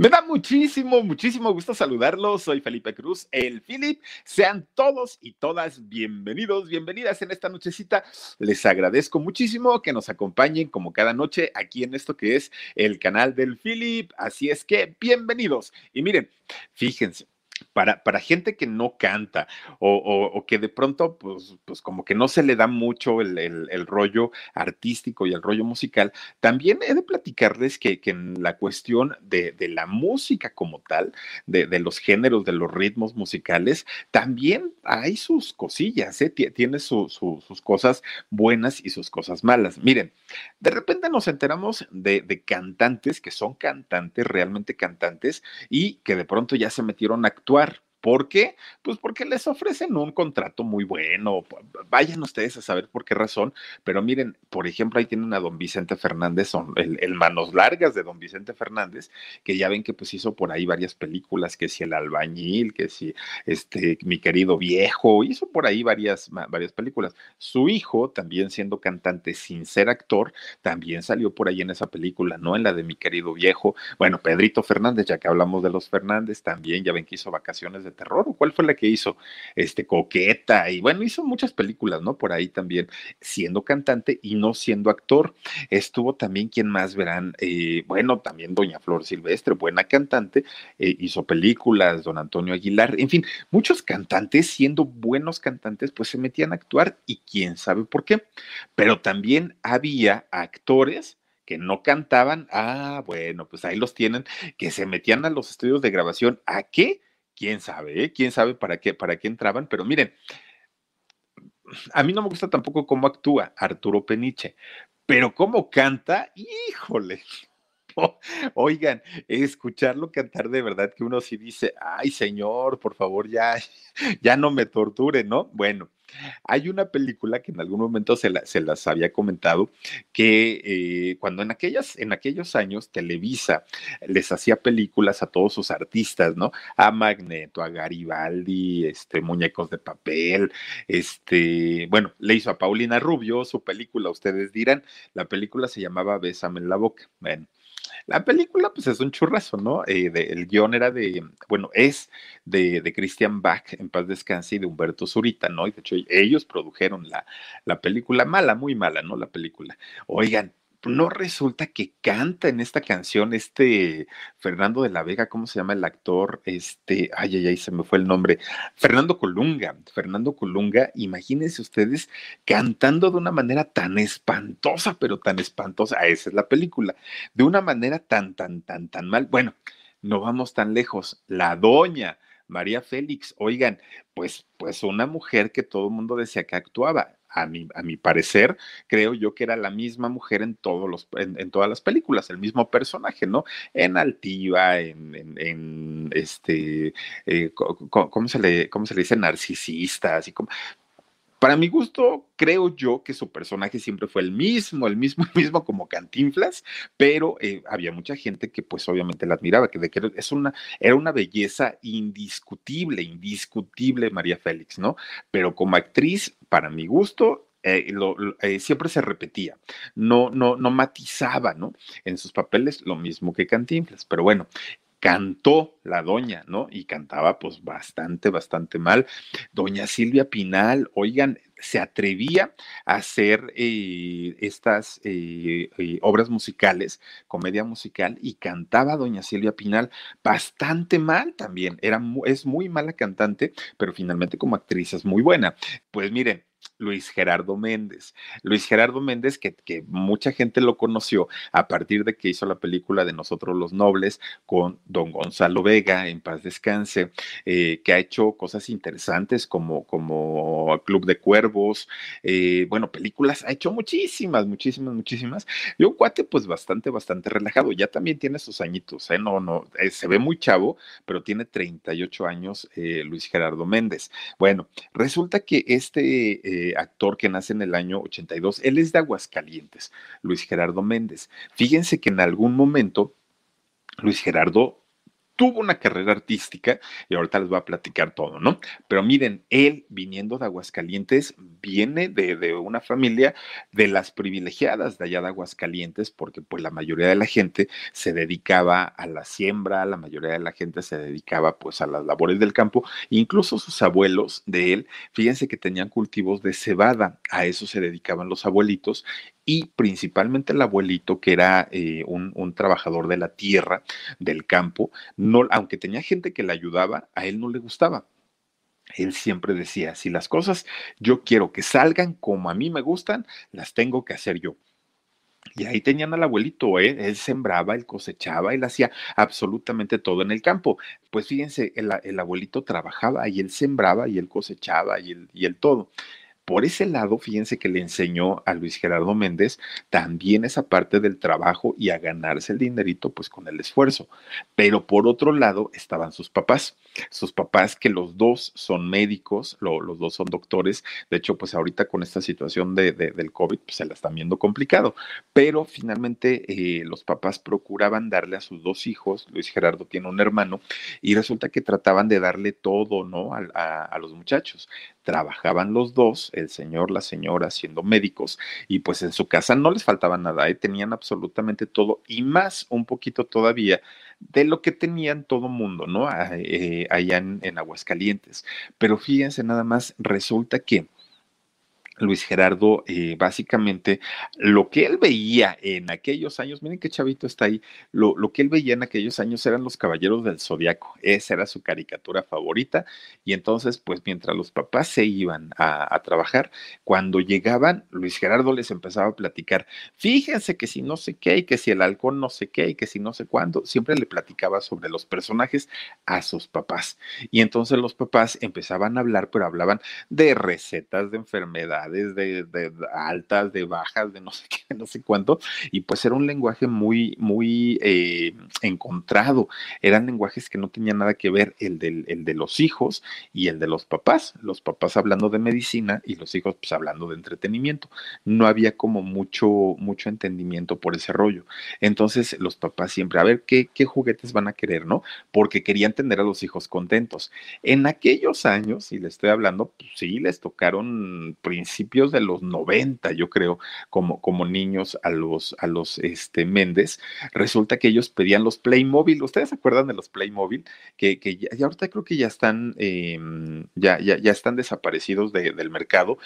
Me da muchísimo, muchísimo gusto saludarlos. Soy Felipe Cruz, el Philip. Sean todos y todas bienvenidos, bienvenidas en esta nochecita. Les agradezco muchísimo que nos acompañen como cada noche aquí en esto que es el canal del Philip. Así es que bienvenidos. Y miren, fíjense, para, para gente que no canta o, o, que de pronto, pues, pues como que no se le da mucho el, el, rollo artístico y el rollo musical, también he de platicarles que, que en la cuestión de, de, la música como tal, de, de, los géneros, de los ritmos musicales, también hay sus cosillas, ¿eh? tiene su, su, sus cosas buenas y sus cosas malas. Miren, de repente nos enteramos de, de cantantes que son cantantes, realmente cantantes, y que de pronto ya se metieron a actuar. ¿Por qué? Pues porque les ofrecen un contrato muy bueno. Vayan ustedes a saber por qué razón. Pero miren, por ejemplo, ahí tienen a don Vicente Fernández, el, el, manos largas de don Vicente Fernández, que ya ven que pues hizo por ahí varias películas, que si el albañil, que si este mi querido viejo, hizo por ahí varias, varias películas. Su hijo, también siendo cantante sin ser actor, también salió por ahí en esa película, ¿no? En la de mi querido viejo. Bueno, Pedrito Fernández, ya que hablamos de los Fernández, también ya ven que hizo vacaciones de terror, o cuál fue la que hizo, este, Coqueta, y bueno, hizo muchas películas, ¿no? Por ahí también, siendo cantante y no siendo actor. Estuvo también, quien más verán? Eh, bueno, también Doña Flor Silvestre, buena cantante, eh, hizo películas, don Antonio Aguilar, en fin, muchos cantantes, siendo buenos cantantes, pues se metían a actuar y quién sabe por qué. Pero también había actores que no cantaban, ah, bueno, pues ahí los tienen, que se metían a los estudios de grabación, ¿a qué? Quién sabe, ¿eh? quién sabe para qué, para qué entraban, pero miren, a mí no me gusta tampoco cómo actúa Arturo Peniche, pero cómo canta, híjole. oigan, escucharlo cantar de verdad que uno sí dice, ay señor, por favor, ya, ya no me torture, ¿no? Bueno, hay una película que en algún momento se, la, se las había comentado, que eh, cuando en, aquellas, en aquellos años Televisa les hacía películas a todos sus artistas, ¿no? A Magneto, a Garibaldi, este, Muñecos de Papel, este, bueno, le hizo a Paulina Rubio su película, ustedes dirán, la película se llamaba Bésame en la boca. Bueno, la película, pues es un churrazo, ¿no? Eh, el guion era de, bueno, es de, de Christian Bach, en paz descanse, y de Humberto Zurita, ¿no? Y de hecho, ellos produjeron la, la película, mala, muy mala, ¿no? La película. Oigan, no resulta que canta en esta canción este Fernando de la Vega, ¿cómo se llama el actor? Este, ay, ay, ay, se me fue el nombre. Fernando Colunga, Fernando Colunga, imagínense ustedes cantando de una manera tan espantosa, pero tan espantosa, ah, esa es la película, de una manera tan, tan, tan, tan mal. Bueno, no vamos tan lejos. La doña. María Félix, oigan, pues, pues una mujer que todo el mundo decía que actuaba a mi, a mi parecer, creo yo que era la misma mujer en, todos los, en, todas las películas, el mismo personaje, ¿no? En Altiva, en, en, en este, eh, ¿cómo, se le, ¿cómo se le dice? Narcisista, así como, para mi gusto, creo yo que su personaje siempre fue el mismo, el mismo, el mismo como Cantinflas, pero eh, había mucha gente que pues obviamente la admiraba, que, de que es una, era una belleza indiscutible, indiscutible María Félix, ¿no? Pero como actriz, para mi gusto, eh, eh, siempre se repetía, no, no, no matizaba, ¿no? En sus papeles lo mismo que Cantinflas, pero bueno, cantó la doña, ¿no? Y cantaba pues bastante, bastante mal. Doña Silvia Pinal, oigan, se atrevía a hacer eh, estas eh, eh, obras musicales, comedia musical, y cantaba doña Silvia Pinal bastante mal también. Era, es muy mala cantante, pero finalmente como actriz es muy buena. Pues miren, Luis Gerardo Méndez. Luis Gerardo Méndez, que, mucha gente lo conoció a partir de que hizo la película de Nosotros los Nobles con don Gonzalo Vega, en paz descanse, eh, que ha hecho cosas interesantes como, como Club de Cuervos, eh, bueno, películas, ha hecho muchísimas, muchísimas, muchísimas. Y un cuate pues bastante, bastante relajado, ya también tiene sus añitos, ¿eh? No, no, se ve muy chavo, pero tiene 38 años Luis Gerardo Méndez. Bueno, resulta que este actor que nace en el año 82. Él es de Aguascalientes, Luis Gerardo Méndez. Fíjense que en algún momento Luis Gerardo tuvo una carrera artística y ahorita les voy a platicar todo, ¿no? Pero miren, él viniendo de Aguascalientes viene de, de, una familia de las privilegiadas de allá de Aguascalientes porque pues la mayoría de la gente se dedicaba a la siembra, la mayoría de la gente se dedicaba pues a las labores del campo, incluso sus abuelos de él, fíjense que tenían cultivos de cebada, a eso se dedicaban los abuelitos y principalmente el abuelito, que era eh, un, trabajador de la tierra, del campo, no, aunque tenía gente que le ayudaba, a él no le gustaba. Él siempre decía, si las cosas yo quiero que salgan como a mí me gustan, las tengo que hacer yo. Y ahí tenían al abuelito, ¿eh? él sembraba, él cosechaba, él hacía absolutamente todo en el campo. Pues fíjense, el, el abuelito trabajaba y él sembraba y él cosechaba y él, y él todo por ese lado, fíjense que le enseñó a Luis Gerardo Méndez también esa parte del trabajo y a ganarse el dinerito pues con el esfuerzo. Pero por otro lado estaban sus papás, sus papás que los dos son médicos, lo, los dos son doctores. De hecho, pues ahorita con esta situación de, de, del COVID pues se la están viendo complicado. Pero finalmente eh, los papás procuraban darle a sus dos hijos, Luis Gerardo tiene un hermano, y resulta que trataban de darle todo, ¿no? a los muchachos trabajaban los dos, el señor, la señora, siendo médicos, y pues en su casa no les faltaba nada, ¿eh? tenían absolutamente todo y más un poquito todavía de lo que tenían todo mundo, ¿no? Ah, eh, allá en, en Aguascalientes. Pero fíjense nada más, resulta que Luis Gerardo, eh, básicamente, lo que él veía en aquellos años, miren qué chavito está ahí, lo, que él veía en aquellos años eran los Caballeros del Zodiaco, esa era su caricatura favorita, y entonces, pues mientras los papás se iban a, a, trabajar, cuando llegaban, Luis Gerardo les empezaba a platicar, fíjense que si no sé qué, y que si el halcón no sé qué, y que si no sé cuándo, siempre le platicaba sobre los personajes a sus papás, y entonces los papás empezaban a hablar, pero hablaban de recetas de de, altas, de bajas, de no sé qué, no sé cuánto, y pues era un lenguaje muy, muy eh, encontrado. Eran lenguajes que no tenían nada que ver el, del, el de los hijos y el de los papás. Los papás hablando de medicina y los hijos pues hablando de entretenimiento. No había como mucho, mucho entendimiento por ese rollo. Entonces los papás siempre, a ver qué, qué juguetes van a querer, ¿no? Porque querían tener a los hijos contentos. En aquellos años, y le estoy hablando, pues sí, les tocaron principios principios de los 90, yo creo, como, como niños a los, a los este, Méndez, resulta que ellos pedían los Playmobil. ¿Ustedes se acuerdan de los Playmobil? Que, que ya, ya ahorita creo que ya están, eh, ya, ya, ya están desaparecidos de, del mercado,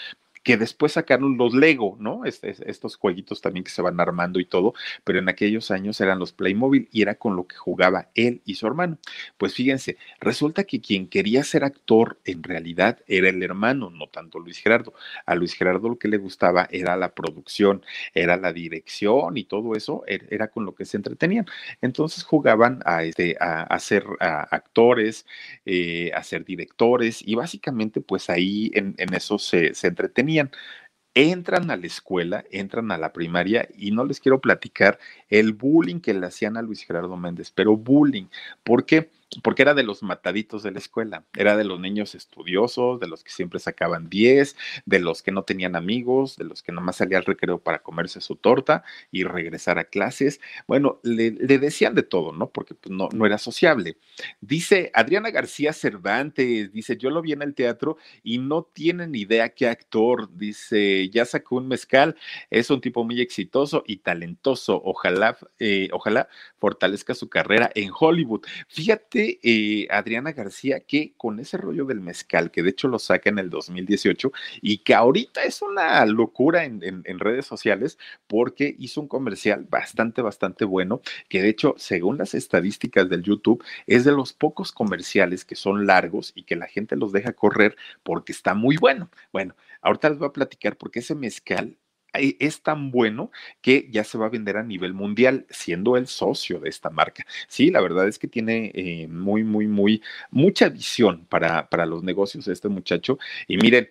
que después sacaron los Lego, ¿no? Estos jueguitos también que se van armando y todo, pero en aquellos años eran los Playmobil y era con lo que jugaba él y su hermano. Pues fíjense, resulta que quien quería ser actor en realidad era el hermano, no tanto Luis Gerardo. A Luis Gerardo lo que le gustaba era la producción, era la dirección y todo eso er, era con lo que se entretenían. Entonces jugaban a, este, a, a ser actores, eh, a ser directores y básicamente pues ahí en, en eso se, se entretenían entran a la escuela, entran a la primaria y no les quiero platicar el bullying que le hacían a Luis Gerardo Méndez, pero bullying. ¿Por qué? porque era de los mataditos de la escuela, era de los niños estudiosos, de los que siempre sacaban 10, de los que no tenían amigos, de los que nomás salía al recreo para comerse su torta y regresar a clases. Bueno, le, decían de todo, ¿no? Porque pues, no, no era sociable. Dice Adriana García Cervantes, dice, yo lo vi en el teatro y no tienen idea qué actor, dice, ya sacó un mezcal, es un tipo muy exitoso y talentoso, ojalá ojalá, eh, ojalá fortalezca su carrera en Hollywood. Fíjate, eh, Adriana García, que con ese rollo del mezcal, que de hecho lo saca en el 2018 y que ahorita es una locura en, en redes sociales porque hizo un comercial bastante, bastante bueno, que de hecho, según las estadísticas del YouTube, es de los pocos comerciales que son largos y que la gente los deja correr porque está muy bueno. Bueno, ahorita les voy a platicar porque ese mezcal es tan bueno que ya se va a vender a nivel mundial, siendo el socio de esta marca. Sí, la verdad es que tiene eh, muy, muy, muy, mucha visión para, para los negocios este muchacho. Y miren,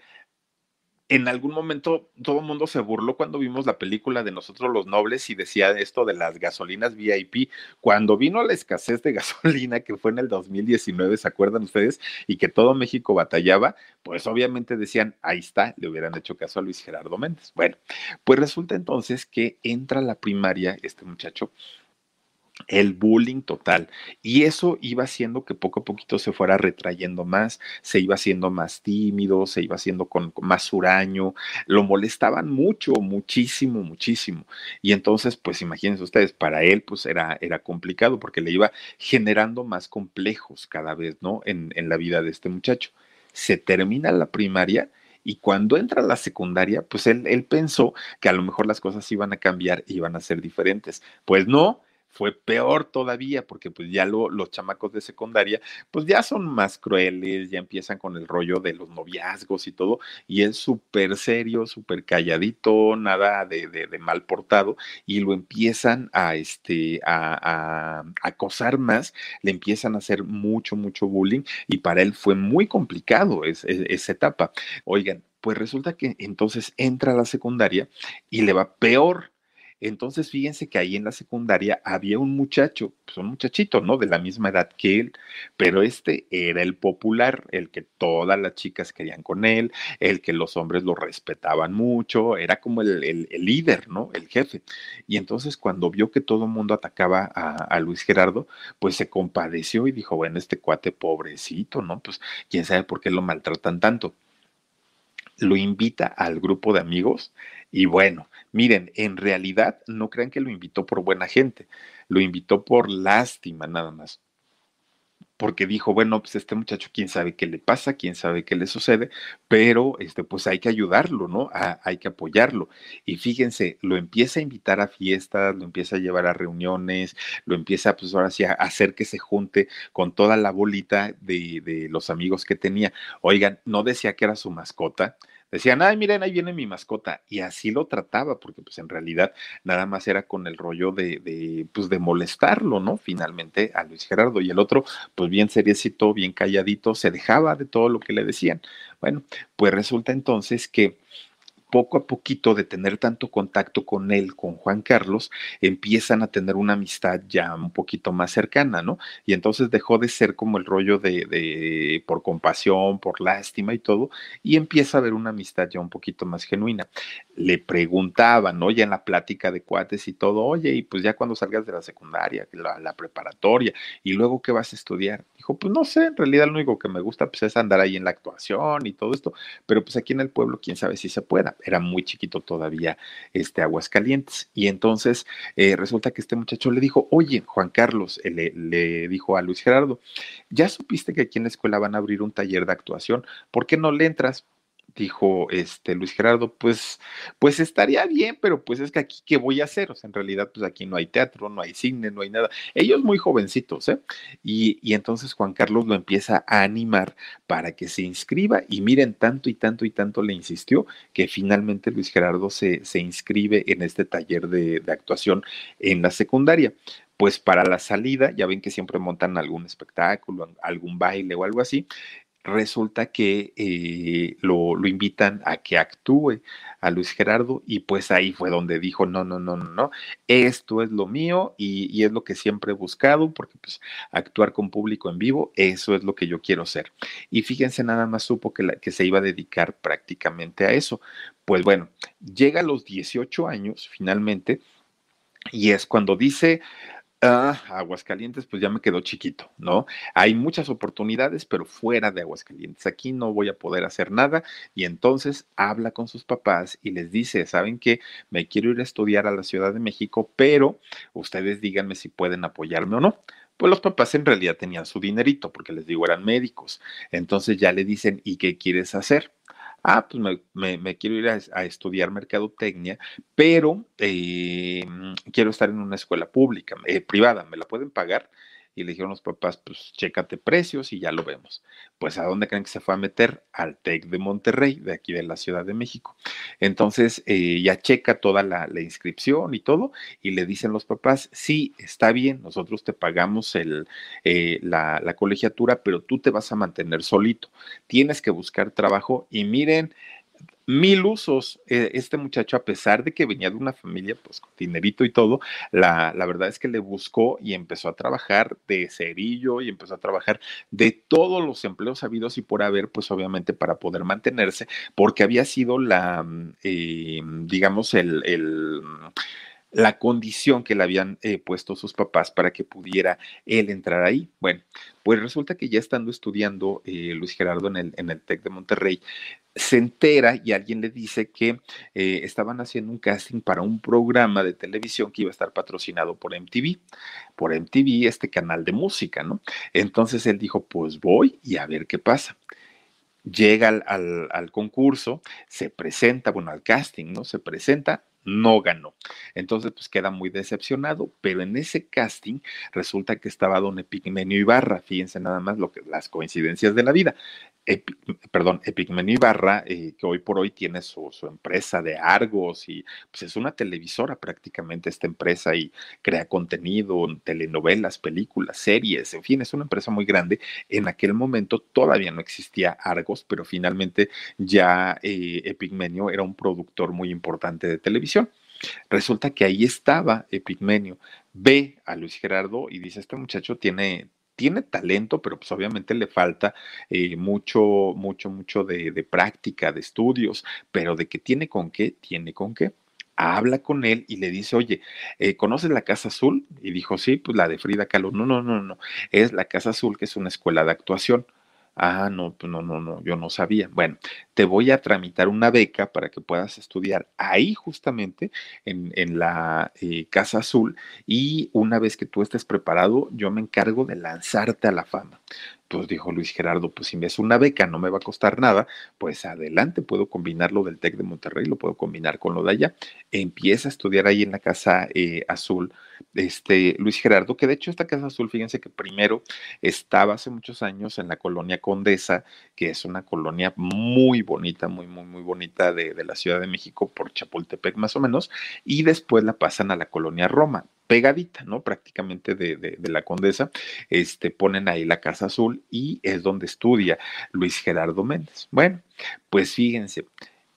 en algún momento todo el mundo se burló cuando vimos la película de Nosotros los Nobles y decía esto de las gasolinas VIP. Cuando vino la escasez de gasolina, que fue en el 2019, ¿se acuerdan ustedes? Y que todo México batallaba, pues obviamente decían, ahí está, le hubieran hecho caso a Luis Gerardo Méndez. Bueno, pues resulta entonces que entra a la primaria este muchacho el bullying total. Y eso iba haciendo que poco a poquito se fuera retrayendo más, se iba haciendo más tímido, se iba haciendo con, más huraño, lo molestaban mucho, muchísimo, muchísimo. Y entonces, pues imagínense ustedes, para él pues era, era complicado porque le iba generando más complejos cada vez, ¿no? En, en la vida de este muchacho. Se termina la primaria. Y cuando entra la secundaria, pues él, él pensó que a lo mejor las cosas iban a cambiar, iban a ser diferentes. Pues no, fue peor todavía porque pues ya los chamacos de secundaria pues ya son más crueles, ya empiezan con el rollo de los noviazgos y todo, y él súper serio, súper calladito, nada de, de, mal portado, y lo empiezan a, este, a, acosar más, le empiezan a hacer mucho, mucho bullying, y para él fue muy complicado esa etapa. Oigan, pues resulta que entonces entra a la secundaria y le va peor entonces, fíjense que ahí en la secundaria había un muchacho, pues un muchachito, ¿no? De la misma edad que él, pero este era el popular, el que todas las chicas querían con él, el que los hombres lo respetaban mucho, era como el, líder, ¿no? El jefe. Y entonces, cuando vio que todo el mundo atacaba a, a Luis Gerardo, pues se compadeció y dijo, bueno, este cuate pobrecito, ¿no? Pues quién sabe por qué lo maltratan tanto. Lo invita al grupo de amigos y bueno, Miren, en realidad no crean que lo invitó por buena gente, lo invitó por lástima nada más. Porque dijo, bueno, pues este muchacho, quién sabe qué le pasa, quién sabe qué le sucede, pero este, pues hay que ayudarlo, ¿no? hay que apoyarlo. Y fíjense, lo empieza a invitar a fiestas, lo empieza a llevar a reuniones, lo empieza, pues ahora sí, a hacer que se junte con toda la bolita de, de los amigos que tenía. Oigan, no decía que era su mascota, decían, ay, miren, ahí viene mi mascota. Y así lo trataba, porque pues en realidad nada más era con el rollo de, de, pues, de molestarlo, ¿no? Finalmente a Luis Gerardo. Y el otro, pues bien seriecito, bien calladito, se dejaba de todo lo que le decían. Bueno, pues resulta entonces que poco a poquito de tener tanto contacto con él, con Juan Carlos, empiezan a tener una amistad ya un poquito más cercana, ¿no? Y entonces dejó de ser como el rollo de, de por compasión, por lástima y todo, y empieza a haber una amistad ya un poquito más genuina. Le preguntaban, ¿no? Ya en la plática de cuates y todo, oye, y pues ya cuando salgas de la secundaria, la, la preparatoria, y luego qué vas a estudiar. Dijo, pues no sé, en realidad lo único que me gusta pues es andar ahí en la actuación y todo esto, pero pues aquí en el pueblo, quién sabe si se pueda era muy chiquito todavía este Aguascalientes. Y entonces eh, resulta que este muchacho le dijo, oye, Juan Carlos, eh, le, le, dijo a Luis Gerardo, ya supiste que aquí en la escuela van a abrir un taller de actuación, ¿por qué no le entras? Dijo este Luis Gerardo, pues, pues estaría bien, pero pues es que aquí, ¿qué voy a hacer? O sea, en realidad, pues aquí no hay teatro, no hay cine, no hay nada. Ellos muy jovencitos, ¿eh? Y, y entonces Juan Carlos lo empieza a animar para que se inscriba y miren, tanto y tanto y tanto le insistió que finalmente Luis Gerardo se, se inscribe en este taller de, de actuación en la secundaria pues para la salida, ya ven que siempre montan algún espectáculo, algún baile o algo así, resulta que eh, lo, lo, invitan a que actúe a Luis Gerardo y pues ahí fue donde dijo, no, no, no, no, no, esto es lo mío y, y, es lo que siempre he buscado porque pues actuar con público en vivo, eso es lo que yo quiero ser. Y fíjense, nada más supo que, la, que se iba a dedicar prácticamente a eso. Pues bueno, llega a los 18 años finalmente y es cuando dice, Ah, Aguascalientes, pues ya me quedó chiquito, ¿no? Hay muchas oportunidades, pero fuera de Aguascalientes. Aquí no voy a poder hacer nada. Y entonces habla con sus papás y les dice, ¿saben qué? Me quiero ir a estudiar a la Ciudad de México, pero ustedes díganme si pueden apoyarme o no. Pues los papás en realidad tenían su dinerito, porque les digo, eran médicos. Entonces ya le dicen, ¿y qué quieres hacer? Ah, pues me, quiero ir a, estudiar mercadotecnia, pero eh, quiero estar en una escuela pública, eh, privada, ¿me la pueden pagar? Y le dijeron los papás, pues chécate precios y ya lo vemos. Pues a dónde creen que se fue a meter? Al TEC de Monterrey, de aquí de la Ciudad de México. Entonces eh, ya checa toda la, inscripción y todo y le dicen los papás, sí, está bien, nosotros te pagamos el, eh, la, la colegiatura, pero tú te vas a mantener solito. Tienes que buscar trabajo y miren, mil usos. Eh, este muchacho, a pesar de que venía de una familia, pues con dinerito y todo, la, la, verdad es que le buscó y empezó a trabajar de cerillo y empezó a trabajar de todos los empleos habidos y por haber, pues obviamente para poder mantenerse, porque había sido la, mm, eh, digamos, el, el la condición que le habían eh, puesto sus papás para que pudiera él entrar ahí. Bueno, pues resulta que ya estando estudiando Luis Gerardo en el, en el TEC de Monterrey, se entera y alguien le dice que eh, estaban haciendo un casting para un programa de televisión que iba a estar patrocinado por MTV, por MTV, este canal de música, ¿no? Entonces él dijo, pues voy y a ver qué pasa. Llega al, al concurso, se presenta, bueno, al casting, ¿no? Se presenta, no ganó. Entonces, pues queda muy decepcionado, pero en ese casting resulta que estaba don Epigmenio Ibarra, fíjense nada más lo que las coincidencias de la vida perdón, Epigmenio Ibarra, eh, que hoy por hoy tiene su, empresa de Argos y pues es una televisora prácticamente esta empresa y crea contenido, telenovelas, películas, series, en fin, es una empresa muy grande. En aquel momento todavía no existía Argos, pero finalmente ya eh, Epigmenio era un productor muy importante de televisión. Resulta que ahí estaba Epigmenio, ve a Luis Gerardo y dice, este muchacho tiene, tiene talento, pero pues obviamente le falta eh, mucho, mucho, mucho de, práctica, de estudios, pero de que tiene con qué, tiene con qué habla con él y le dice, oye, eh, ¿conoces la Casa Azul? Y dijo, sí, pues la de Frida Kahlo. No, no, no, no, es la Casa Azul, que es una escuela de actuación. Ah, no, pues no, no, no, yo no sabía. Bueno, te voy a tramitar una beca para que puedas estudiar ahí justamente en, en la eh, Casa Azul y una vez que tú estés preparado, yo me encargo de lanzarte a la fama. Pues dijo Luis Gerardo, pues si me es una beca, no me va a costar nada, pues adelante, puedo combinar lo del TEC de Monterrey, lo puedo combinar con lo de allá. Empieza a estudiar ahí en la Casa eh, Azul, este Luis Gerardo, que de hecho esta Casa Azul, fíjense que primero estaba hace muchos años en la colonia Condesa, que es una colonia muy bonita, muy, muy, muy bonita de, de la Ciudad de México, por Chapultepec más o menos, y después la pasan a la colonia Roma pegadita, ¿no? Prácticamente de, de, la condesa, este, ponen ahí la Casa Azul y es donde estudia Luis Gerardo Méndez. Bueno, pues fíjense,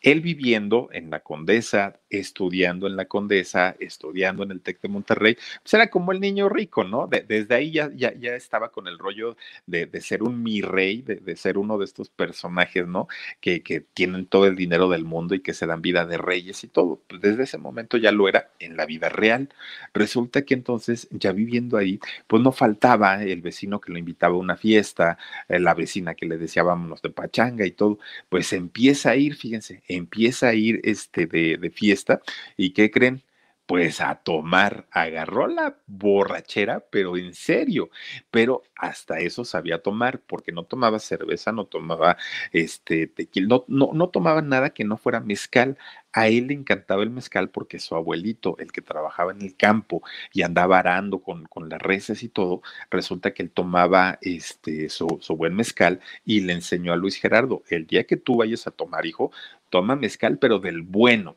él viviendo en la Condesa, estudiando en la Condesa, estudiando en el TEC de Monterrey, pues era como el niño rico, ¿no? desde ahí ya, ya, ya, estaba con el rollo de, ser un mi rey, de, ser uno de estos personajes, ¿no? Que, que, tienen todo el dinero del mundo y que se dan vida de reyes y todo. Pues desde ese momento ya lo era en la vida real. Resulta que entonces, ya viviendo ahí, pues no faltaba el vecino que lo invitaba a una fiesta, eh, la vecina que le decía vámonos de pachanga y todo, pues empieza a ir, fíjense, empieza a ir este de, de fiesta ¿Y qué creen? Pues a tomar, agarró la borrachera, pero en serio, pero hasta eso sabía tomar, porque no tomaba cerveza, no tomaba este tequila, no, no, no tomaba nada que no fuera mezcal. A él le encantaba el mezcal porque su abuelito, el que trabajaba en el campo y andaba arando con, con las reses y todo, resulta que él tomaba este, su, su, buen mezcal y le enseñó a Luis Gerardo, el día que tú vayas a tomar, hijo, toma mezcal, pero del bueno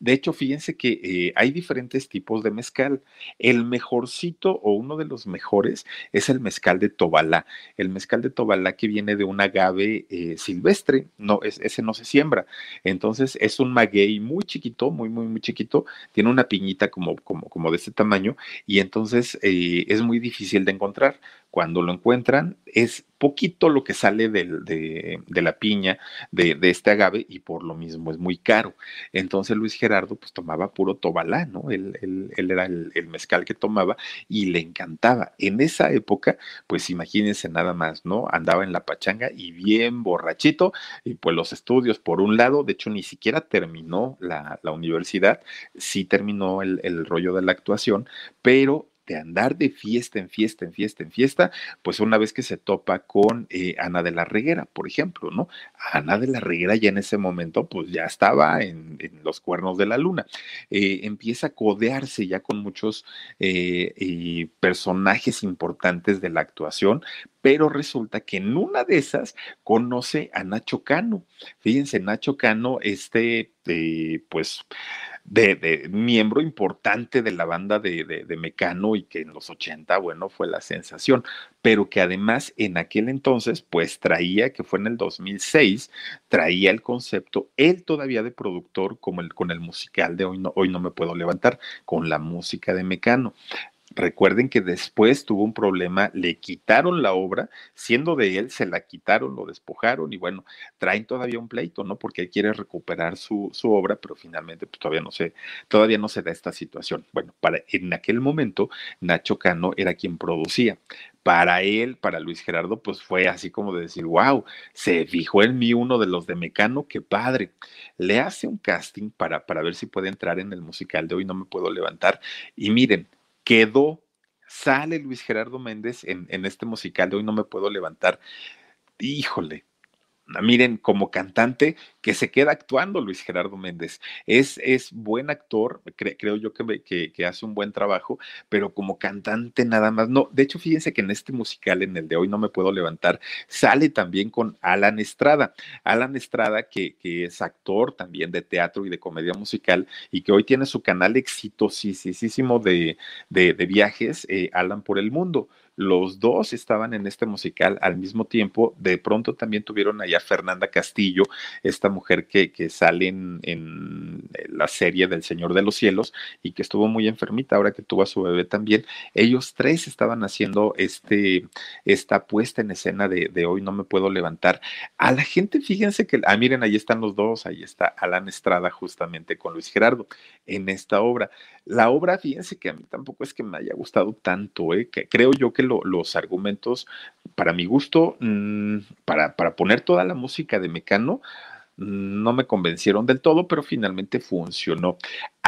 de hecho, fíjense que eh, hay diferentes tipos de mezcal. El mejorcito o uno de los mejores es el mezcal de Tobalá. El mezcal de Tobalá que viene de un agave eh, silvestre, no, ese no se siembra. Entonces es un maguey muy chiquito, muy, muy, muy chiquito. Tiene una piñita como, como, como de este tamaño y entonces eh, es muy difícil de encontrar. Cuando lo encuentran es poquito lo que sale de, la piña de, este agave y por lo mismo es muy caro. Entonces Luis Gerardo pues tomaba puro tobalá, ¿no? Él, era el, mezcal que tomaba y le encantaba. En esa época, pues imagínense nada más, ¿no? Andaba en la pachanga y bien borrachito y pues los estudios por un lado, de hecho ni siquiera terminó la, universidad, sí terminó el rollo de la actuación, pero de andar de fiesta en fiesta, en fiesta, en fiesta, pues una vez que se topa con eh, Ana de la Reguera, por ejemplo, ¿no? Ana de la Reguera ya en ese momento, pues ya estaba en, los cuernos de la luna. Eh, empieza a codearse ya con muchos eh, personajes importantes de la actuación, pero resulta que en una de esas conoce a Nacho Cano. Fíjense, Nacho Cano, este, pues de, miembro importante de la banda de, de, Mecano y que en los 80, bueno, fue la sensación, pero que además en aquel entonces, pues traía, que fue en el 2006, traía el concepto, él todavía de productor, como el, con el musical de Hoy no, hoy no me puedo levantar, con la música de Mecano. Recuerden que después tuvo un problema, le quitaron la obra, siendo de él, se la quitaron, lo despojaron y bueno, traen todavía un pleito, ¿no? Porque él quiere recuperar su, su obra, pero finalmente pues, todavía no se, todavía no se da esta situación. Bueno, para, en aquel momento Nacho Cano era quien producía. Para él, para Luis Gerardo, pues fue así como de decir, wow, se fijó en mí uno de los de Mecano, qué padre. Le hace un casting para, para ver si puede entrar en el musical de hoy, no me puedo levantar. Y miren, quedó, sale Luis Gerardo Méndez en, en este musical de hoy no me puedo levantar. Híjole, miren, como cantante, que se queda actuando Luis Gerardo Méndez. Es, es buen actor, creo yo que, que, hace un buen trabajo, pero como cantante nada más. No, de hecho, fíjense que en este musical, en el de hoy no me puedo levantar, sale también con Alan Estrada. Alan Estrada, que, que es actor también de teatro y de comedia musical y que hoy tiene su canal exitosísimo de, de, de viajes, eh, Alan por el mundo los dos estaban en este musical al mismo tiempo. De pronto también tuvieron allá Fernanda Castillo, esta mujer que, que sale en, la serie del Señor de los Cielos y que estuvo muy enfermita ahora que tuvo a su bebé también. Ellos tres estaban haciendo este, esta puesta en escena de, hoy no me puedo levantar. A la gente, fíjense que, ah, miren, ahí están los dos, ahí está Alan Estrada justamente con Luis Gerardo en esta obra. La obra, fíjense que a mí tampoco es que me haya gustado tanto, ¿eh? creo yo que los argumentos, para mi gusto, mm, para, para poner toda la música de Mecano, no me convencieron del todo, pero finalmente funcionó.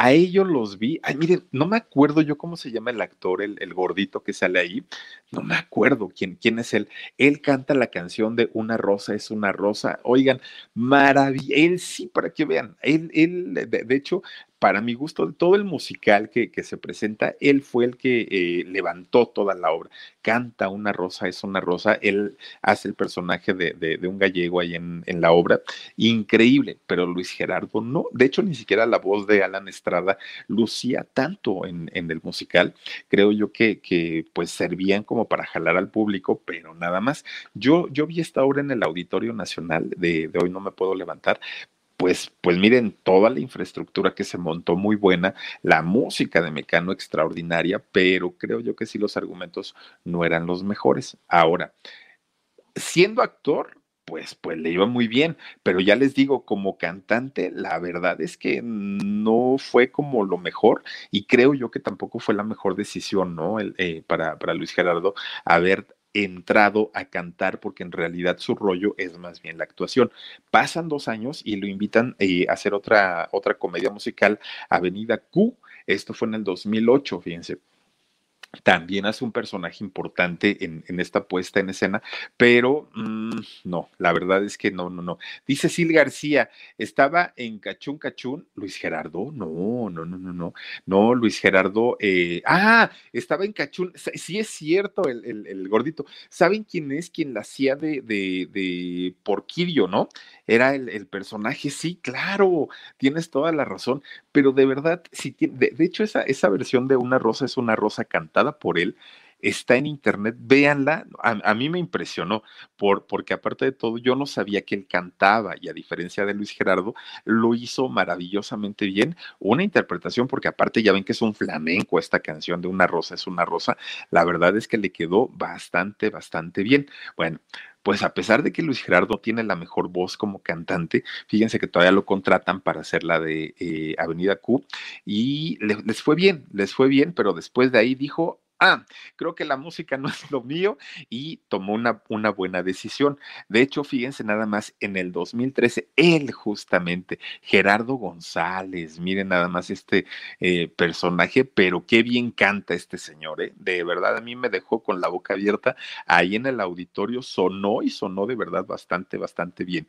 A ellos los vi, ay, miren, no me acuerdo yo cómo se llama el actor, el, el, gordito que sale ahí, no me acuerdo quién, quién es él. Él canta la canción de Una rosa es una rosa. Oigan, maravilla, él sí, para que vean, él, él de hecho, para mi gusto, todo el musical que, se presenta, él fue el que eh, levantó toda la obra. Canta una rosa, es una rosa, él hace el personaje de, un gallego ahí en, la obra. Increíble, pero Luis Gerardo no. De hecho, ni siquiera la voz de Alan Estrada lucía tanto en, el musical. Creo yo que, pues servían como para jalar al público, pero nada más. Yo, yo vi esta obra en el Auditorio Nacional de, de Hoy No Me Puedo Levantar, pues, pues miren, toda la infraestructura que se montó muy buena, la música de Mecano extraordinaria, pero creo yo que sí los argumentos no eran los mejores. Ahora, siendo actor, pues, pues le iba muy bien, pero ya les digo, como cantante, la verdad es que no fue como lo mejor y creo yo que tampoco fue la mejor decisión, ¿no? Eh, para, para Luis Gerardo haber entrado a cantar porque en realidad su rollo es más bien la actuación. Pasan dos años y lo invitan eh, a hacer otra, otra comedia musical, Avenida Q. Esto fue en el 2008, fíjense también hace un personaje importante en, esta puesta en escena, pero mm, no, la verdad es que no, no, no. Dice Sil García, estaba en Cachún Cachún, Luis Gerardo, no, no, no, no, no, no, Luis Gerardo, eh, ah, estaba en Cachún, sí es cierto, el, gordito, ¿saben quién es quien la hacía de, de, Porquirio, no? Era el, personaje, sí, claro, tienes toda la razón, pero de verdad, si de, de hecho esa, esa versión de Una Rosa es una rosa cantada por él, está en internet, véanla, a, mí me impresionó, por, porque aparte de todo, yo no sabía que él cantaba y a diferencia de Luis Gerardo, lo hizo maravillosamente bien, una interpretación, porque aparte ya ven que es un flamenco esta canción de Una Rosa es una Rosa, la verdad es que le quedó bastante, bastante bien. Bueno, pues a pesar de que Luis Gerardo tiene la mejor voz como cantante, fíjense que todavía lo contratan para hacer la de eh, Avenida Q y les fue bien, les fue bien, pero después de ahí dijo, ah, creo que la música no es lo mío y tomó una, una buena decisión. De hecho, fíjense nada más, en el 2013, él justamente, Gerardo González, miren nada más este eh, personaje, pero qué bien canta este señor, ¿eh? De verdad, a mí me dejó con la boca abierta. Ahí en el auditorio sonó y sonó de verdad bastante, bastante bien.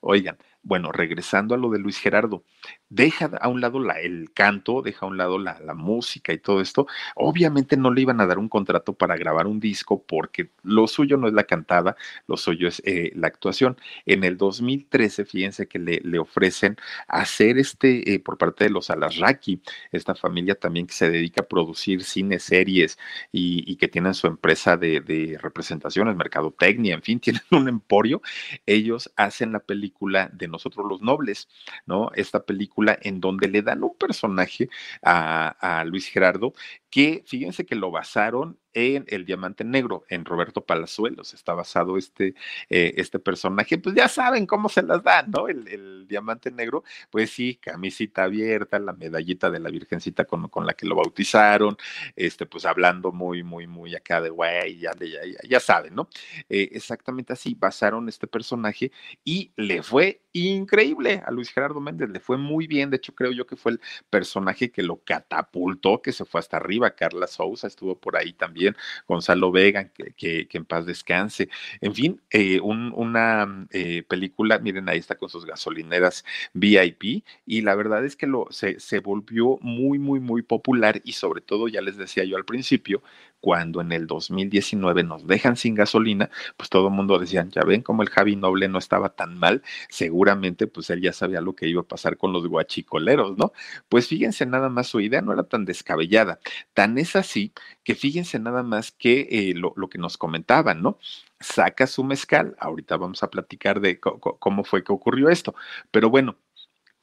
Oigan, bueno, regresando a lo de Luis Gerardo, deja a un lado la, el canto, deja a un lado la, música y todo esto. Obviamente no le iban a dar un contrato para grabar un disco porque lo suyo no es la cantada, lo suyo es eh, la actuación. En el 2013, fíjense que le, le ofrecen hacer este, eh, por parte de los Alasraki, esta familia también que se dedica a producir cine, series y, y que tienen su empresa de, de representaciones, mercadotecnia, en fin, tienen un emporio. Ellos hacen la película de nosotros los nobles, ¿no? Esta película en donde le dan un personaje a, Luis Gerardo que fíjense que lo basaron en El Diamante Negro, en Roberto Palazuelos, está basado este, eh, este personaje, pues ya saben cómo se las dan, ¿no? El, Diamante Negro, pues sí, camisita abierta, la medallita de la Virgencita con, con la que lo bautizaron, este, pues hablando muy, muy, muy acá de güey, ya, ya, ya, saben, ¿no? Eh, exactamente así, basaron este personaje y le fue increíble a Luis Gerardo Méndez, le fue muy bien, de hecho creo yo que fue el personaje que lo catapultó, que se fue hasta arriba Carla Sousa estuvo por ahí también, Gonzalo Vega, que, en paz descanse. En fin, eh, una eh, película, miren, ahí está con sus gasolineras VIP, y la verdad es que lo, se, se volvió muy, muy, muy popular y sobre todo, ya les decía yo al principio, cuando en el 2019 nos dejan sin gasolina, pues todo el mundo decía, ya ven como el Javi Noble no estaba tan mal, seguramente pues él ya sabía lo que iba a pasar con los guachicoleros, ¿no? Pues fíjense nada más, su idea no era tan descabellada, tan es así que fíjense nada más que eh, lo, lo que nos comentaban, ¿no? saca su mezcal. Ahorita vamos a platicar de cómo fue que ocurrió esto. Pero bueno,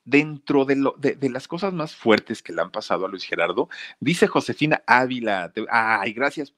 dentro de, lo, de, las cosas más fuertes que le han pasado a Luis Gerardo, dice Josefina Ávila, ay, gracias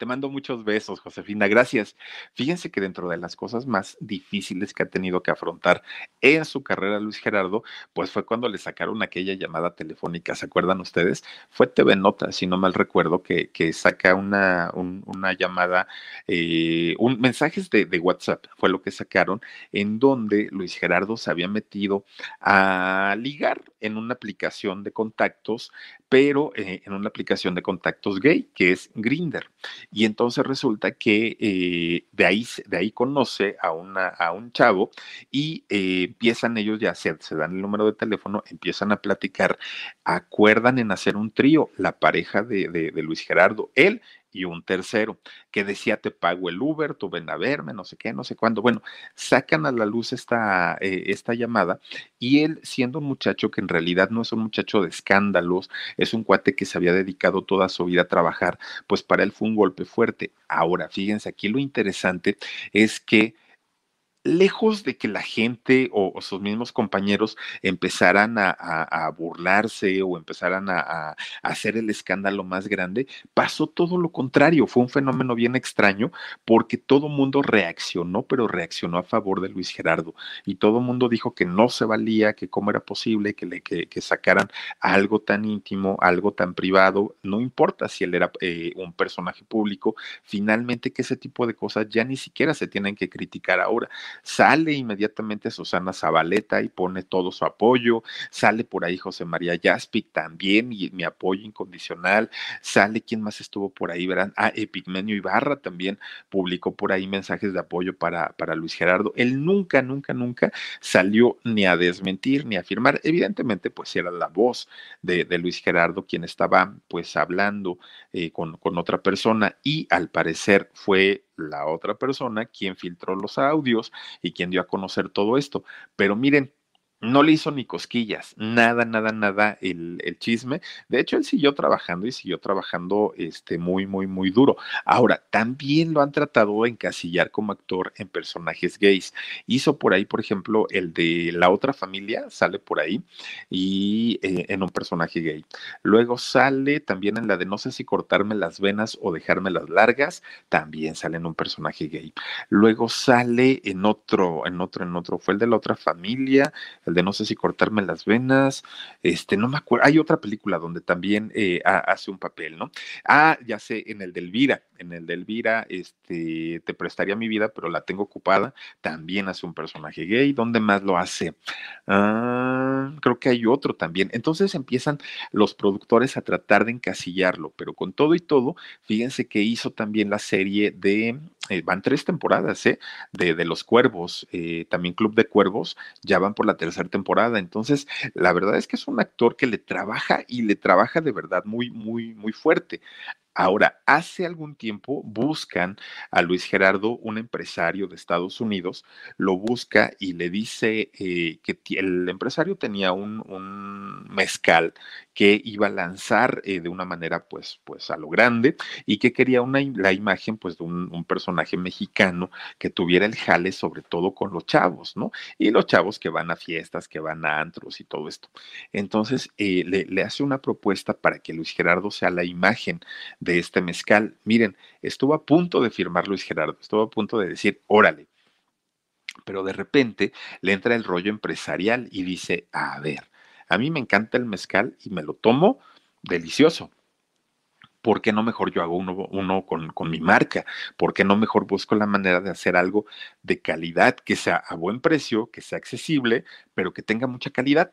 te mando muchos besos, Josefina. Gracias. Fíjense que dentro de las cosas más difíciles que ha tenido que afrontar en su carrera Luis Gerardo, pues fue cuando le sacaron aquella llamada telefónica. ¿Se acuerdan ustedes? Fue TV Nota, si no mal recuerdo, que, que saca una, una llamada, eh, un, mensajes de, WhatsApp, fue lo que sacaron, en donde Luis Gerardo se había metido a ligar en una aplicación de contactos, pero eh, en una aplicación de contactos gay, que es Grinder. Y entonces resulta que eh, de, ahí, de ahí conoce a, una, a un chavo y eh, empiezan ellos ya, se, se dan el número de teléfono, empiezan a platicar, acuerdan en hacer un trío, la pareja de, de, de Luis Gerardo, él y un tercero que decía te pago el Uber, tú ven a verme, no sé qué, no sé cuándo. Bueno, sacan a la luz esta, eh, esta llamada y él, siendo un muchacho que en realidad no es un muchacho de escándalos, es un cuate que se había dedicado toda su vida a trabajar, pues para él fue un golpe fuerte. Ahora, fíjense, aquí lo interesante es que lejos de que la gente o, sus mismos compañeros empezaran a, burlarse o empezaran a, hacer el escándalo más grande, pasó todo lo contrario. Fue un fenómeno bien extraño porque todo mundo reaccionó, pero reaccionó a favor de Luis Gerardo. Y todo mundo dijo que no se valía, que cómo era posible que, le, que, sacaran algo tan íntimo, algo tan privado, no importa si él era eh, un personaje público, finalmente que ese tipo de cosas ya ni siquiera se tienen que criticar ahora Sale inmediatamente Susana Zabaleta y pone todo su apoyo. Sale por ahí José María Jaspic también y mi apoyo incondicional. Sale, ¿quién más estuvo por ahí? Verán, ah, Epigmenio Ibarra también publicó por ahí mensajes de apoyo para, para Luis Gerardo. Él nunca, nunca, nunca salió ni a desmentir ni a afirmar. Evidentemente, pues era la voz de, de Luis Gerardo quien estaba pues hablando eh, con, con otra persona y al parecer fue la otra persona quien filtró los audios y quien dio a conocer todo esto. Pero miren, no le hizo ni cosquillas, nada, nada, nada el, chisme. De hecho, él siguió trabajando y siguió trabajando este, muy, muy, muy duro. Ahora, también lo han tratado de encasillar como actor en personajes gays. Hizo por ahí, por ejemplo, el de la otra familia, sale por ahí, y eh, en un personaje gay. Luego sale también en la de no sé si cortarme las venas o dejarme las largas, también sale en un personaje gay. Luego sale en otro, en otro, en otro, fue el de la otra familia de no sé si cortarme las venas, este, no me acuerdo, hay otra película donde también eh, hace un papel, ¿no? Ah, ya sé, en el de Elvira, en el de Elvira, este, te prestaría mi vida, pero la tengo ocupada, también hace un personaje gay, ¿dónde más lo hace? Ah, creo que hay otro también. Entonces empiezan los productores a tratar de encasillarlo, pero con todo y todo, fíjense que hizo también la serie de, eh, van tres temporadas, ¿eh? De, Los Cuervos, eh, también Club de Cuervos, ya van por la tercera temporada. Entonces, la verdad es que es un actor que le trabaja y le trabaja de verdad muy, muy, muy fuerte. Ahora, hace algún tiempo buscan a Luis Gerardo, un empresario de Estados Unidos, lo busca y le dice eh, que el empresario tenía un, mezcal que iba a lanzar eh, de una manera pues, pues a lo grande y que quería una, la imagen pues de un, personaje mexicano que tuviera el jale sobre todo con los chavos, ¿no? Y los chavos que van a fiestas, que van a antros y todo esto. Entonces, eh, le hace una propuesta para que Luis Gerardo sea la imagen de este mezcal. Miren, estuvo a punto de firmar Luis Gerardo, estuvo a punto de decir, órale. Pero de repente le entra el rollo empresarial y dice, a ver, a mí me encanta el mezcal y me lo tomo delicioso. ¿Por qué no mejor yo hago uno, uno con, con, mi marca? ¿Por qué no mejor busco la manera de hacer algo de calidad, que sea a buen precio, que sea accesible, pero que tenga mucha calidad?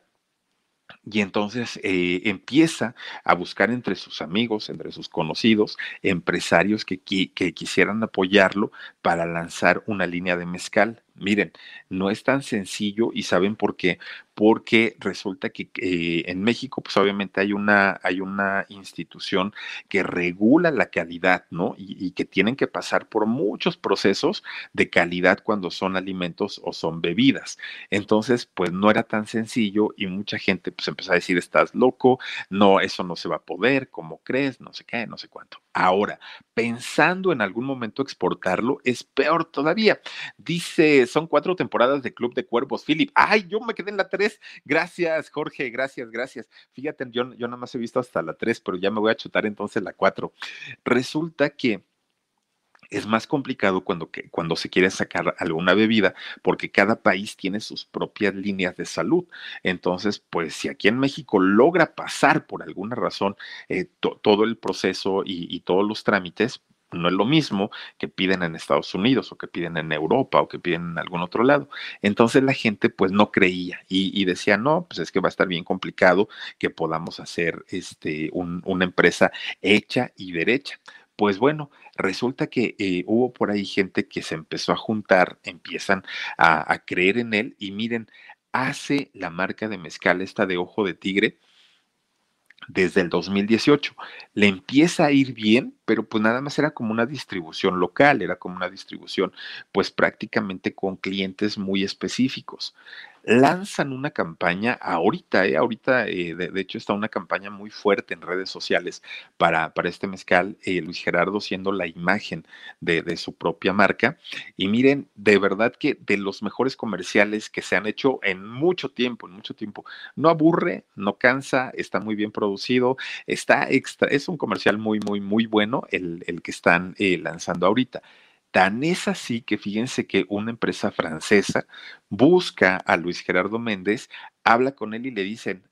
Y entonces eh, empieza a buscar entre sus amigos, entre sus conocidos, empresarios que, que, quisieran apoyarlo para lanzar una línea de mezcal. Miren, no es tan sencillo y saben por qué, porque resulta que eh, en México, pues obviamente hay una, hay una institución que regula la calidad, ¿no? Y, y, que tienen que pasar por muchos procesos de calidad cuando son alimentos o son bebidas. Entonces, pues no era tan sencillo y mucha gente pues empezó a decir, estás loco, no, eso no se va a poder, ¿cómo crees? No sé qué, no sé cuánto. Ahora, pensando en algún momento exportarlo, es peor todavía. Dice, son cuatro temporadas de Club de Cuervos, Philip. Ay, yo me quedé en la tres. Gracias, Jorge, gracias, gracias. Fíjate, yo, yo nada más he visto hasta la tres, pero ya me voy a chutar entonces la cuatro. Resulta que es más complicado cuando, que, cuando se quiere sacar alguna bebida, porque cada país tiene sus propias líneas de salud. Entonces, pues si aquí en México logra pasar por alguna razón eh, to, todo el proceso y, y todos los trámites, no es lo mismo que piden en Estados Unidos o que piden en Europa o que piden en algún otro lado. Entonces la gente pues no creía y, decía, no, pues es que va a estar bien complicado que podamos hacer este, un, una empresa hecha y derecha. Pues bueno, resulta que eh, hubo por ahí gente que se empezó a juntar, empiezan a, a, creer en él y miren, hace la marca de mezcal esta de ojo de tigre desde el 2018. Le empieza a ir bien, pero pues nada más era como una distribución local, era como una distribución pues prácticamente con clientes muy específicos lanzan una campaña ahorita, eh, ahorita eh, de, hecho está una campaña muy fuerte en redes sociales para, para este mezcal, eh, Luis Gerardo siendo la imagen de, de, su propia marca. Y miren, de verdad que de los mejores comerciales que se han hecho en mucho tiempo, en mucho tiempo, no aburre, no cansa, está muy bien producido, está extra, es un comercial muy, muy, muy bueno el, el que están eh, lanzando ahorita. Tan es así que fíjense que una empresa francesa busca a Luis Gerardo Méndez, habla con él y le dicen,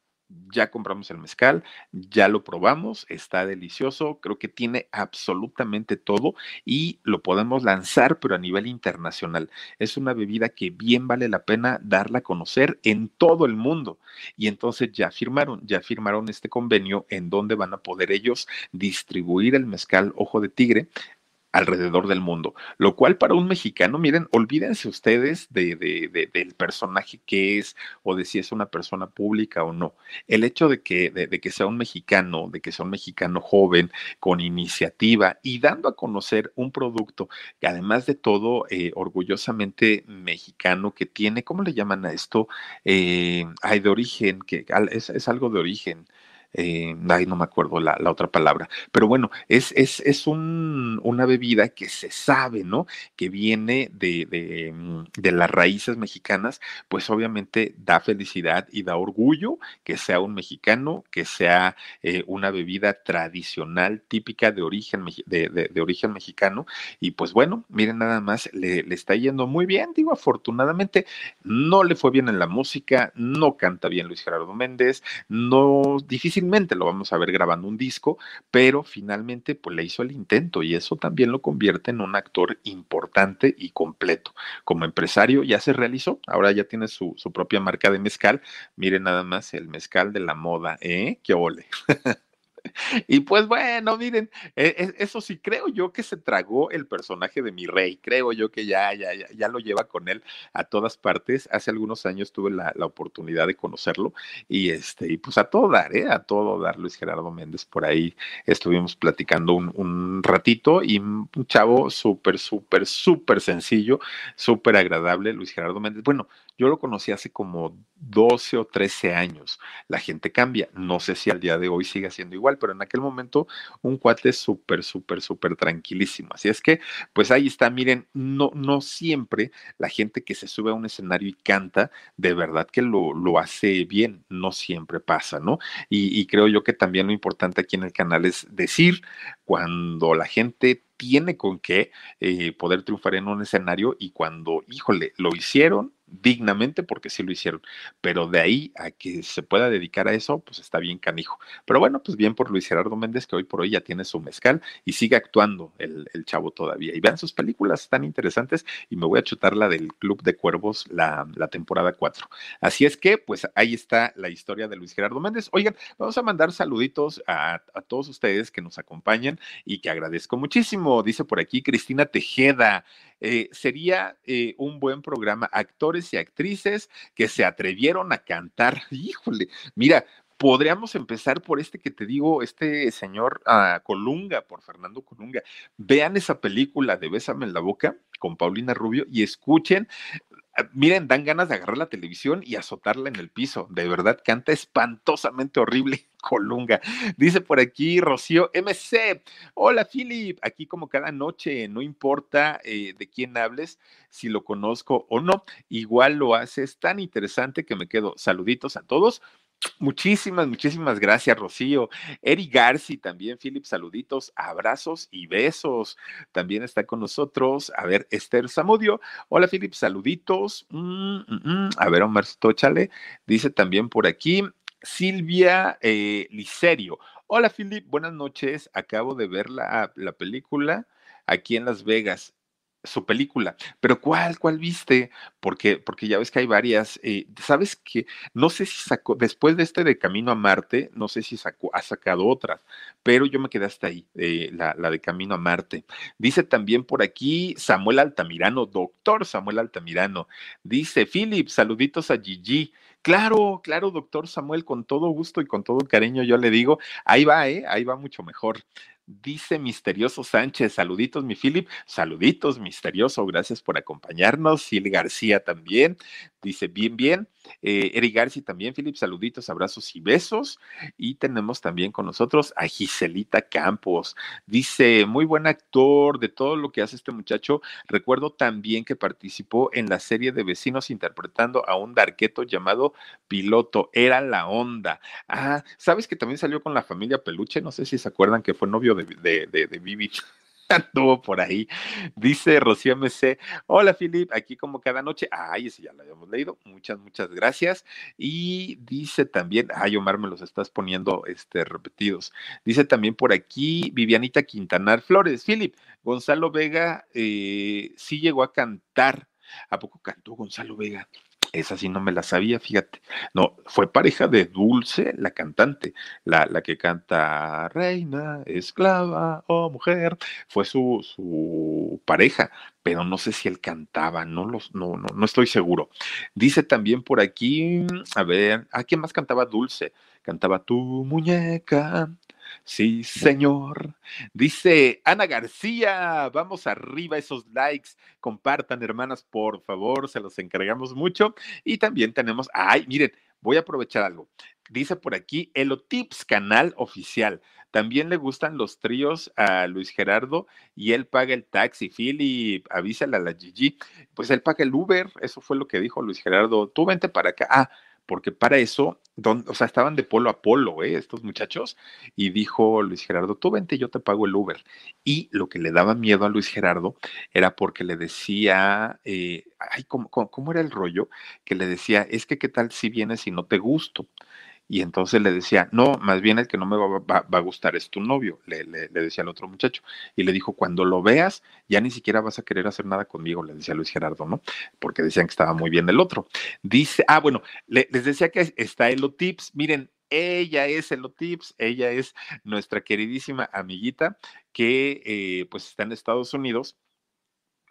ya compramos el mezcal, ya lo probamos, está delicioso, creo que tiene absolutamente todo y lo podemos lanzar, pero a nivel internacional. Es una bebida que bien vale la pena darla a conocer en todo el mundo. Y entonces ya firmaron, ya firmaron este convenio en donde van a poder ellos distribuir el mezcal Ojo de Tigre alrededor del mundo, lo cual para un mexicano, miren, olvídense ustedes de, de, del personaje que es o de si es una persona pública o no. El hecho de que, de, que sea un mexicano, de que sea un mexicano joven, con iniciativa y dando a conocer un producto que además de todo, eh, orgullosamente mexicano, que tiene, ¿cómo le llaman a esto? Eh, hay de origen, que es, es algo de origen eh, ay, no me acuerdo la, otra palabra, pero bueno, es, es, es un, una bebida que se sabe, ¿no? Que viene de, de, mm, de, las raíces mexicanas, pues obviamente da felicidad y da orgullo que sea un mexicano, que sea eh, una bebida tradicional, típica de origen, de, de, origen mexicano, y pues bueno, miren nada más, le, le está yendo muy bien, digo, afortunadamente, no le fue bien en la música, no canta bien Luis Gerardo Méndez, no, difícil lo vamos a ver grabando un disco, pero finalmente pues le hizo el intento y eso también lo convierte en un actor importante y completo. Como empresario ya se realizó, ahora ya tiene su, su propia marca de mezcal. Miren nada más el mezcal de la moda, ¿eh? ¡Qué ole! Y pues bueno, miren, e, e, eso sí, creo yo que se tragó el personaje de mi rey, creo yo que ya, ya, ya, lo lleva con él a todas partes. Hace algunos años tuve la, oportunidad de conocerlo y este, y pues a todo dar, ¿eh? a todo dar Luis Gerardo Méndez por ahí estuvimos platicando un, un ratito y un chavo súper, súper, súper sencillo, súper agradable, Luis Gerardo Méndez. Bueno, yo lo conocí hace como 12 o 13 años. La gente cambia. No sé si al día de hoy sigue siendo igual, pero en aquel momento un cuate súper, súper, súper tranquilísimo. Así es que, pues ahí está. Miren, no, no siempre la gente que se sube a un escenario y canta, de verdad que lo, lo hace bien. No siempre pasa, ¿no? Y, creo yo que también lo importante aquí en el canal es decir cuando la gente tiene con qué eh, poder triunfar en un escenario y cuando, híjole, lo hicieron dignamente porque sí lo hicieron, pero de ahí a que se pueda dedicar a eso, pues está bien canijo. Pero bueno, pues bien por Luis Gerardo Méndez, que hoy por hoy ya tiene su mezcal y sigue actuando el, chavo todavía. Y vean sus películas tan interesantes y me voy a chutar la del Club de Cuervos, la, la temporada 4. Así es que, pues ahí está la historia de Luis Gerardo Méndez. Oigan, vamos a mandar saluditos a, a todos ustedes que nos acompañan y que agradezco muchísimo dice por aquí Cristina Tejeda. Eh, sería eh, un buen programa, actores y actrices que se atrevieron a cantar. Híjole, mira, podríamos empezar por este que te digo, este señor uh, Colunga, por Fernando Colunga. Vean esa película de Bésame en la boca con Paulina Rubio y escuchen Ah, miren, dan ganas de agarrar la televisión y azotarla en el piso. De verdad, canta espantosamente horrible Colunga. Dice por aquí Rocío MC. Hola, Philip. Aquí como cada noche, no importa eh, de quién hables, si lo conozco o no, igual lo haces tan interesante que me quedo. Saluditos a todos. Muchísimas, muchísimas gracias, Rocío. Eri Garci también, Philip, saluditos, abrazos y besos. También está con nosotros. A ver, Esther Zamudio. Hola, Philip, saluditos. Mm, mm, mm. A ver, Omar Tóchale. Dice también por aquí Silvia eh, Licerio. Hola, Philip, buenas noches. Acabo de ver la, la película aquí en Las Vegas su película. Pero ¿cuál, cuál viste? Porque, porque ya ves que hay varias. Eh, ¿Sabes que No sé si sacó, después de este de Camino a Marte, no sé si ha sacado otras, pero yo me quedé hasta ahí, eh, la, la, de Camino a Marte. Dice también por aquí Samuel Altamirano, doctor Samuel Altamirano. Dice, Philip, saluditos a Gigi. Claro, claro, doctor Samuel, con todo gusto y con todo cariño yo le digo, ahí va, ¿eh? Ahí va mucho mejor. Dice Misterioso Sánchez, saluditos mi Philip, saluditos Misterioso, gracias por acompañarnos. Sil García también, dice bien, bien. Eh, Eric García también, Philip, saluditos, abrazos y besos. Y tenemos también con nosotros a Giselita Campos. Dice, muy buen actor de todo lo que hace este muchacho. Recuerdo también que participó en la serie de vecinos interpretando a un darqueto llamado Piloto. Era la onda. Ah, ¿sabes que también salió con la familia Peluche? No sé si se acuerdan que fue novio de, de, de, Vivi. anduvo por ahí. Dice Rocío MC, hola Filip, aquí como cada noche. Ay, ese ya lo habíamos leído. Muchas, muchas gracias. Y dice también, ay Omar, me los estás poniendo este, repetidos. Dice también por aquí Vivianita Quintanar Flores, Filip, Gonzalo Vega eh, sí llegó a cantar. ¿A poco cantó Gonzalo Vega? Esa sí no me la sabía, fíjate. No, fue pareja de Dulce, la cantante, la, la que canta Reina, esclava o mujer. Fue su, su pareja, pero no sé si él cantaba, no, los, no, no, no estoy seguro. Dice también por aquí, a ver, ¿a quién más cantaba Dulce? Cantaba tu muñeca, Sí, señor. Dice Ana García, vamos arriba esos likes. Compartan, hermanas, por favor, se los encargamos mucho. Y también tenemos, ay, miren, voy a aprovechar algo. Dice por aquí, Elotips canal oficial. También le gustan los tríos a Luis Gerardo y él paga el taxi. Philly, avísale a la Gigi. Pues él paga el Uber. Eso fue lo que dijo Luis Gerardo. Tú vente para acá. Ah, porque para eso, o sea, estaban de polo a polo, ¿eh? estos muchachos, y dijo Luis Gerardo, tú vente, yo te pago el Uber. Y lo que le daba miedo a Luis Gerardo era porque le decía, eh, ay, ¿cómo, cómo, era el rollo? Que le decía, es que qué tal si vienes y no te gusto. Y entonces le decía, no, más bien el que no me va, a gustar es tu novio, le, le, decía al otro muchacho. Y le dijo, cuando lo veas, ya ni siquiera vas a querer hacer nada conmigo, le decía Luis Gerardo, ¿no? Porque decían que estaba muy bien el otro. Dice, ah, bueno, les decía que está Elo Tips. Miren, ella es Elo Tips, ella es nuestra queridísima amiguita que eh, pues está en Estados Unidos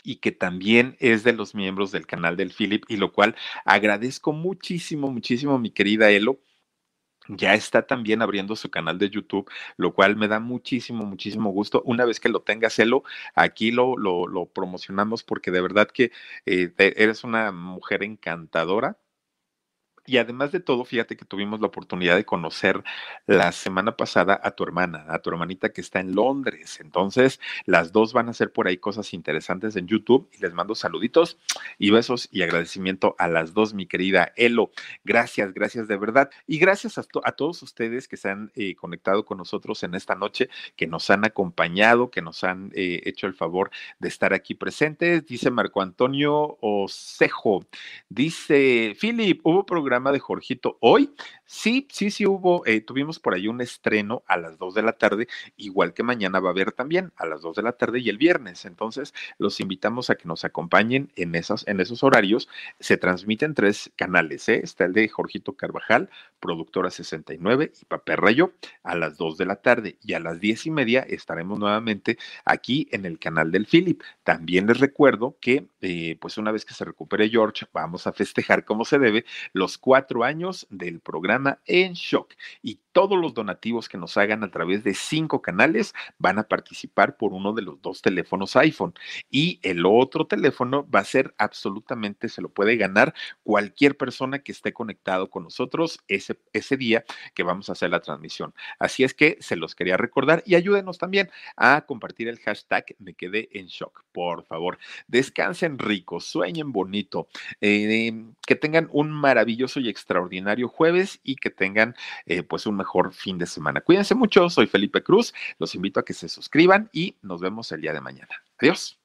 y que también es de los miembros del canal del Philip, y lo cual agradezco muchísimo, muchísimo, mi querida Elo, ya está también abriendo su canal de YouTube, lo cual me da muchísimo, muchísimo gusto. Una vez que lo tenga, Celo, aquí lo, lo, lo promocionamos porque de verdad que eh, eres una mujer encantadora y además de todo, fíjate que tuvimos la oportunidad de conocer la semana pasada a tu hermana, a tu hermanita que está en Londres. Entonces, las dos van a hacer por ahí cosas interesantes en YouTube les mando saluditos y besos y agradecimiento a las dos, mi querida Elo. Gracias, gracias de verdad. Y gracias a, todos ustedes que se han eh, conectado con nosotros en esta noche, que nos han acompañado, que nos han eh, hecho el favor de estar aquí presentes. Dice Marco Antonio Osejo, dice Philip, hubo programa de Jorgito hoy. Sí, sí, sí hubo, eh, tuvimos por ahí un estreno a las 2 de la tarde, igual que mañana va a haber también a las 2 de la tarde y el viernes. Entonces, los invitamos a que nos acompañen en, esas, en esos horarios. Se transmiten tres canales, ¿eh? está el de Jorgito Carvajal, productora 69 y Papel Rayo a las 2 de la tarde y a las 10 y media estaremos nuevamente aquí en el canal del Philip. También les recuerdo que, eh, pues una vez que se recupere George, vamos a festejar como se debe los cuatro años del programa En Shock y todos los donativos que nos hagan a través de cinco canales van a participar por uno de los dos teléfonos iPhone y el otro teléfono va a ser absolutamente, se lo puede ganar cualquier persona que esté conectado con nosotros ese, ese día que vamos a hacer la transmisión. Así es que se los quería recordar y ayúdenos también a compartir el hashtag me quedé en shock, por favor. Descansen ricos, sueñen bonito, eh, que tengan un y extraordinario jueves y que tengan eh, pues un mejor fin de semana. Cuídense mucho, soy Felipe Cruz, los invito a que se suscriban y nos vemos el día de mañana. Adiós.